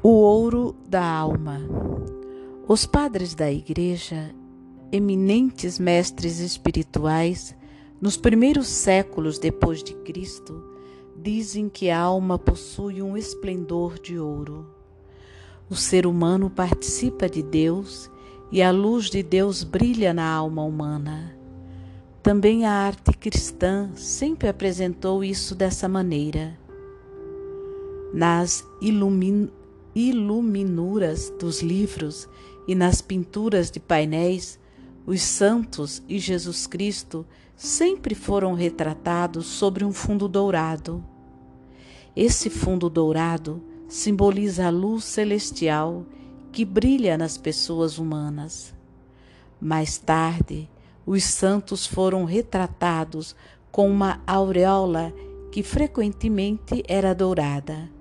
O ouro da alma. Os padres da Igreja, eminentes mestres espirituais, nos primeiros séculos depois de Cristo, dizem que a alma possui um esplendor de ouro. O ser humano participa de Deus e a luz de Deus brilha na alma humana. Também a arte cristã sempre apresentou isso dessa maneira. Nas ilumin iluminuras dos livros e nas pinturas de painéis, os santos e Jesus Cristo sempre foram retratados sobre um fundo dourado. Esse fundo dourado simboliza a luz celestial que brilha nas pessoas humanas. Mais tarde, os santos foram retratados com uma auréola que frequentemente era dourada.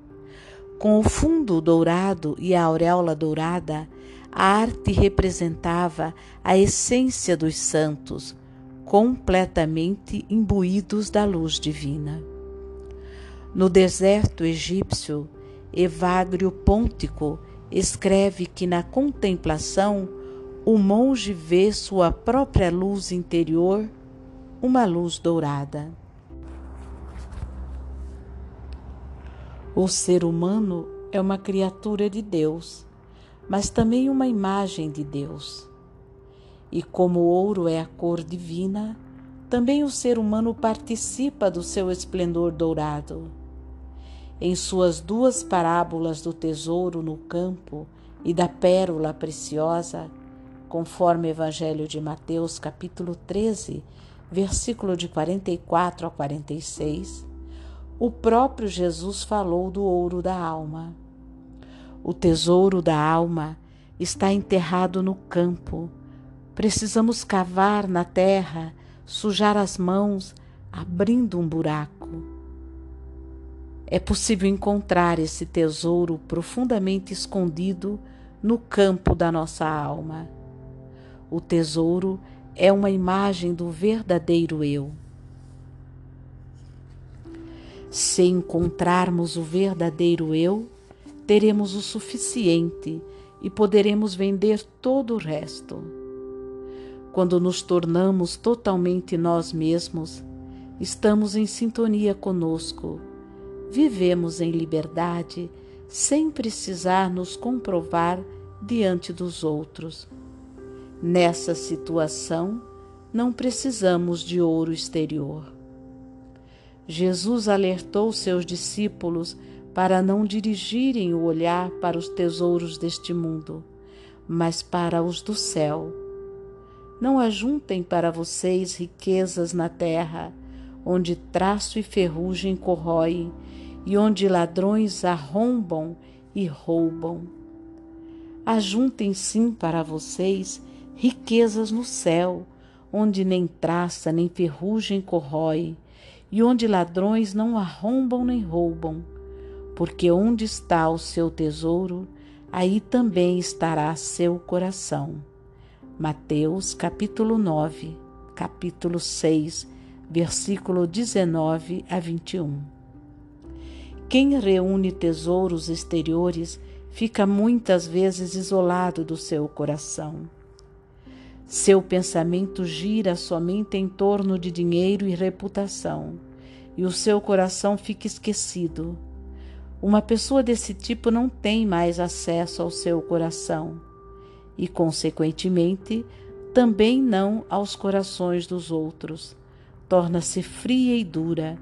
Com o fundo dourado e a auréola dourada, a arte representava a essência dos santos, completamente imbuídos da luz divina. No deserto egípcio, Evagrio Pôntico escreve que na contemplação o monge vê sua própria luz interior, uma luz dourada. O ser humano é uma criatura de Deus, mas também uma imagem de Deus. E como o ouro é a cor divina, também o ser humano participa do seu esplendor dourado. Em suas duas parábolas do tesouro no campo e da pérola preciosa, conforme o Evangelho de Mateus, capítulo 13, versículo de 44 a 46, o próprio Jesus falou do ouro da alma. O tesouro da alma está enterrado no campo. Precisamos cavar na terra, sujar as mãos, abrindo um buraco. É possível encontrar esse tesouro profundamente escondido no campo da nossa alma. O tesouro é uma imagem do verdadeiro eu. Se encontrarmos o verdadeiro eu, teremos o suficiente e poderemos vender todo o resto. Quando nos tornamos totalmente nós mesmos, estamos em sintonia conosco, vivemos em liberdade sem precisar nos comprovar diante dos outros. Nessa situação, não precisamos de ouro exterior. Jesus alertou seus discípulos para não dirigirem o olhar para os tesouros deste mundo, mas para os do céu. Não ajuntem para vocês riquezas na terra, onde traço e ferrugem corroem, e onde ladrões arrombam e roubam. Ajuntem sim para vocês riquezas no céu, onde nem traça nem ferrugem corrói, e onde ladrões não arrombam nem roubam, porque onde está o seu tesouro, aí também estará seu coração. Mateus capítulo 9, capítulo 6, versículo 19 a 21. Quem reúne tesouros exteriores fica muitas vezes isolado do seu coração. Seu pensamento gira somente em torno de dinheiro e reputação, e o seu coração fica esquecido. Uma pessoa desse tipo não tem mais acesso ao seu coração e, consequentemente, também não aos corações dos outros. Torna-se fria e dura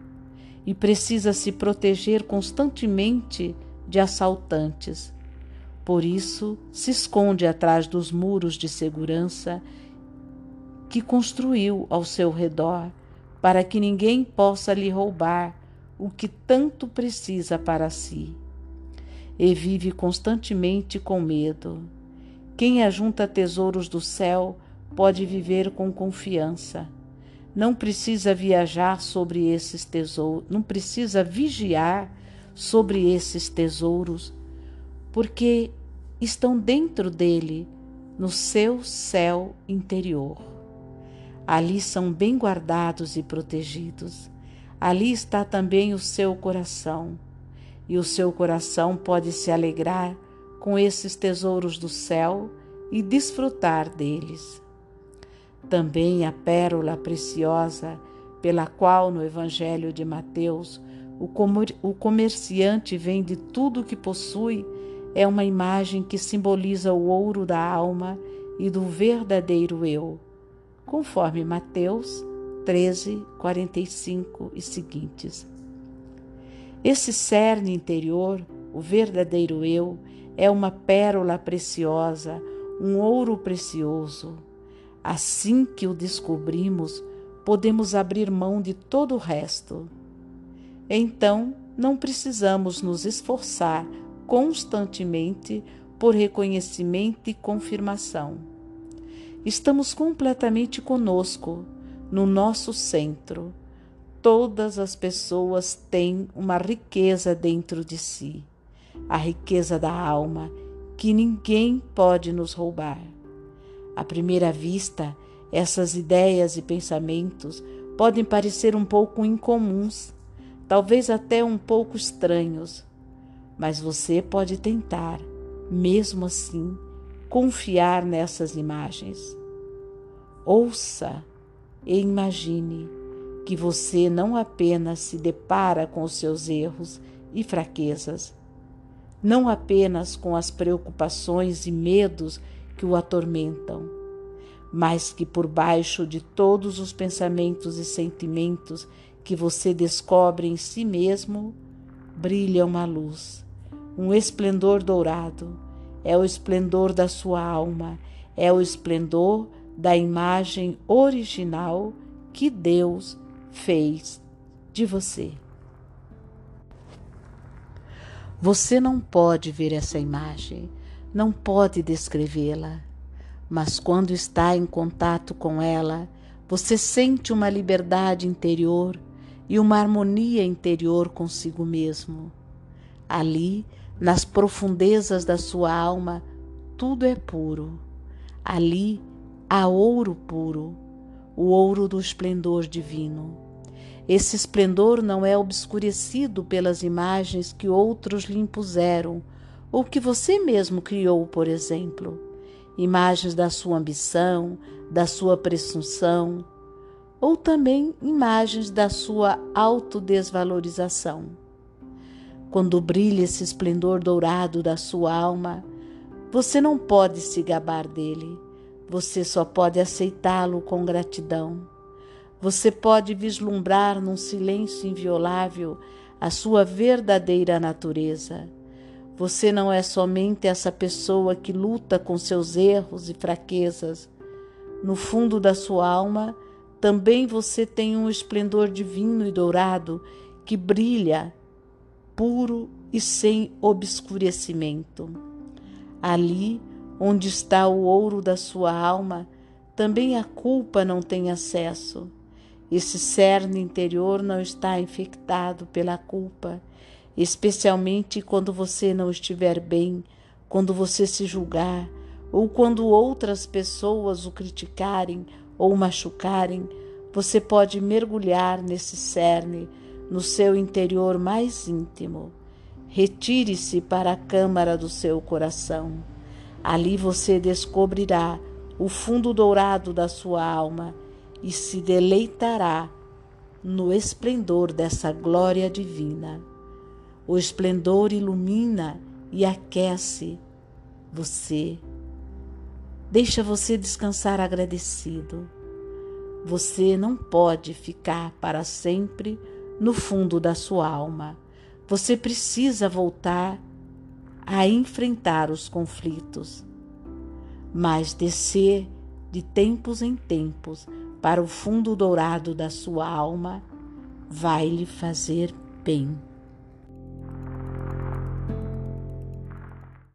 e precisa se proteger constantemente de assaltantes por isso, se esconde atrás dos muros de segurança que construiu ao seu redor, para que ninguém possa lhe roubar o que tanto precisa para si. E vive constantemente com medo. Quem ajunta tesouros do céu pode viver com confiança. Não precisa viajar sobre esses tesouros, não precisa vigiar sobre esses tesouros porque estão dentro dele, no seu céu interior. Ali são bem guardados e protegidos. Ali está também o seu coração, e o seu coração pode se alegrar com esses tesouros do céu e desfrutar deles. Também a pérola preciosa pela qual no Evangelho de Mateus o comerciante vende tudo o que possui é uma imagem que simboliza o ouro da alma e do verdadeiro eu, conforme Mateus 13, 45 e seguintes. Esse cerne interior, o verdadeiro eu, é uma pérola preciosa, um ouro precioso. Assim que o descobrimos, podemos abrir mão de todo o resto. Então, não precisamos nos esforçar constantemente por reconhecimento e confirmação. Estamos completamente conosco, no nosso centro. Todas as pessoas têm uma riqueza dentro de si, a riqueza da alma, que ninguém pode nos roubar. À primeira vista, essas ideias e pensamentos podem parecer um pouco incomuns, talvez até um pouco estranhos, mas você pode tentar, mesmo assim, confiar nessas imagens. Ouça e imagine que você não apenas se depara com os seus erros e fraquezas, não apenas com as preocupações e medos que o atormentam, mas que por baixo de todos os pensamentos e sentimentos que você descobre em si mesmo, brilha uma luz um esplendor dourado. É o esplendor da sua alma, é o esplendor da imagem original que Deus fez de você. Você não pode ver essa imagem, não pode descrevê-la, mas quando está em contato com ela, você sente uma liberdade interior e uma harmonia interior consigo mesmo. Ali nas profundezas da sua alma, tudo é puro. Ali há ouro puro, o ouro do esplendor divino. Esse esplendor não é obscurecido pelas imagens que outros lhe impuseram ou que você mesmo criou, por exemplo. Imagens da sua ambição, da sua presunção, ou também imagens da sua autodesvalorização quando brilha esse esplendor dourado da sua alma, você não pode se gabar dele, você só pode aceitá-lo com gratidão. Você pode vislumbrar num silêncio inviolável a sua verdadeira natureza. Você não é somente essa pessoa que luta com seus erros e fraquezas. No fundo da sua alma, também você tem um esplendor divino e dourado que brilha puro e sem obscurecimento. Ali onde está o ouro da sua alma, também a culpa não tem acesso. Esse cerne interior não está infectado pela culpa, especialmente quando você não estiver bem, quando você se julgar, ou quando outras pessoas o criticarem ou machucarem, você pode mergulhar nesse cerne no seu interior mais íntimo. Retire-se para a câmara do seu coração. Ali você descobrirá o fundo dourado da sua alma e se deleitará no esplendor dessa glória divina. O esplendor ilumina e aquece você. Deixa você descansar agradecido. Você não pode ficar para sempre no fundo da sua alma. Você precisa voltar a enfrentar os conflitos, mas descer de tempos em tempos para o fundo dourado da sua alma vai lhe fazer bem.